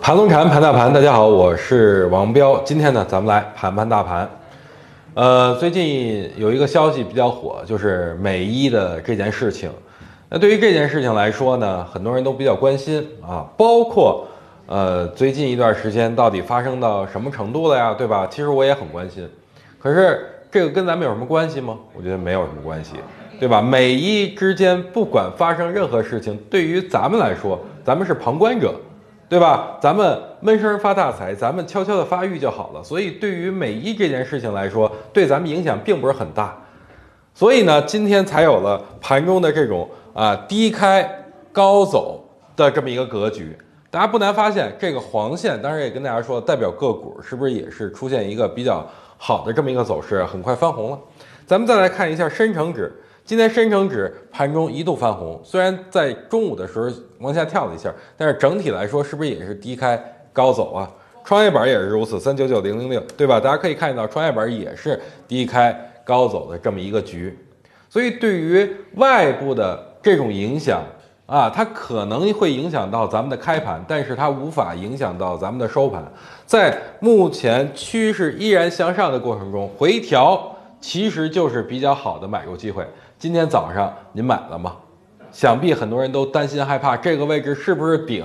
盘龙禅，盘大盘，大家好，我是王彪。今天呢，咱们来盘盘大盘。呃，最近有一个消息比较火，就是美伊的这件事情。那对于这件事情来说呢，很多人都比较关心啊，包括呃，最近一段时间到底发生到什么程度了呀，对吧？其实我也很关心。可是这个跟咱们有什么关系吗？我觉得没有什么关系，对吧？美伊之间不管发生任何事情，对于咱们来说，咱们是旁观者。对吧？咱们闷声发大财，咱们悄悄的发育就好了。所以对于美伊这件事情来说，对咱们影响并不是很大。所以呢，今天才有了盘中的这种啊低开高走的这么一个格局。大家不难发现，这个黄线，当然也跟大家说，代表个股是不是也是出现一个比较好的这么一个走势，很快翻红了。咱们再来看一下深成指。今天深成指盘中一度翻红，虽然在中午的时候往下跳了一下，但是整体来说是不是也是低开高走啊？创业板也是如此，三九九零零六，对吧？大家可以看到，创业板也是低开高走的这么一个局。所以对于外部的这种影响啊，它可能会影响到咱们的开盘，但是它无法影响到咱们的收盘。在目前趋势依然向上的过程中，回调其实就是比较好的买入机会。今天早上您买了吗？想必很多人都担心害怕，这个位置是不是顶，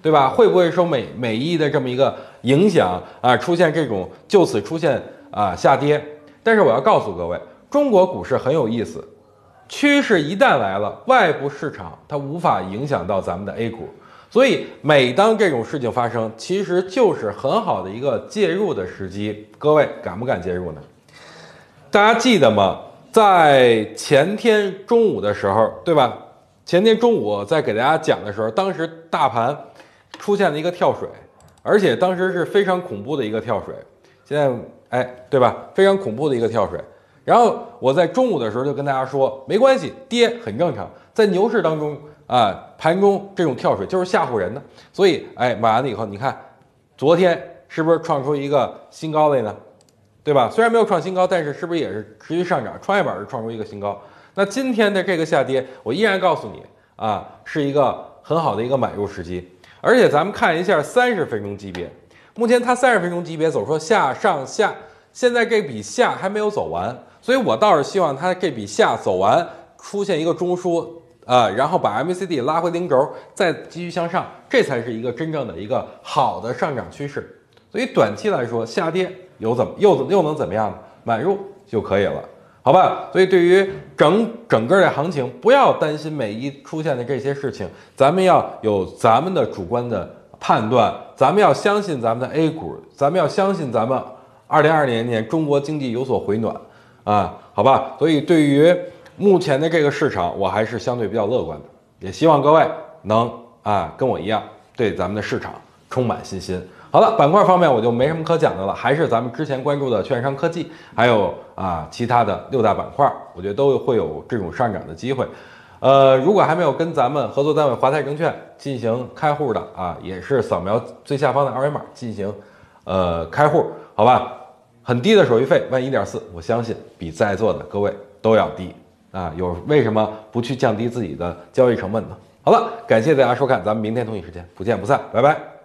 对吧？会不会受美美伊的这么一个影响啊，出现这种就此出现啊下跌？但是我要告诉各位，中国股市很有意思，趋势一旦来了，外部市场它无法影响到咱们的 A 股，所以每当这种事情发生，其实就是很好的一个介入的时机。各位敢不敢介入呢？大家记得吗？在前天中午的时候，对吧？前天中午在给大家讲的时候，当时大盘出现了一个跳水，而且当时是非常恐怖的一个跳水。现在，哎，对吧？非常恐怖的一个跳水。然后我在中午的时候就跟大家说，没关系，跌很正常。在牛市当中啊，盘中这种跳水就是吓唬人的。所以，哎，买完了以后，你看昨天是不是创出一个新高位呢？对吧？虽然没有创新高，但是是不是也是持续上涨？创业板是创出一个新高。那今天的这个下跌，我依然告诉你啊，是一个很好的一个买入时机。而且咱们看一下三十分钟级别，目前它三十分钟级别走出下上下，现在这笔下还没有走完，所以我倒是希望它这笔下走完，出现一个中枢啊，然后把 MACD 拉回零轴，再继续向上，这才是一个真正的一个好的上涨趋势。所以短期来说，下跌。有怎么又怎又能怎么样呢？买入就可以了，好吧？所以对于整整个的行情，不要担心每一出现的这些事情，咱们要有咱们的主观的判断，咱们要相信咱们的 A 股，咱们要相信咱们二零二零年中国经济有所回暖啊，好吧？所以对于目前的这个市场，我还是相对比较乐观的，也希望各位能啊跟我一样对咱们的市场充满信心。好了，板块方面我就没什么可讲的了，还是咱们之前关注的券商科技，还有啊其他的六大板块，我觉得都会有这种上涨的机会。呃，如果还没有跟咱们合作单位华泰证券进行开户的啊，也是扫描最下方的二维码进行呃开户，好吧？很低的手续费，万一点四，我相信比在座的各位都要低啊。有为什么不去降低自己的交易成本呢？好了，感谢大家收看，咱们明天同一时间不见不散，拜拜。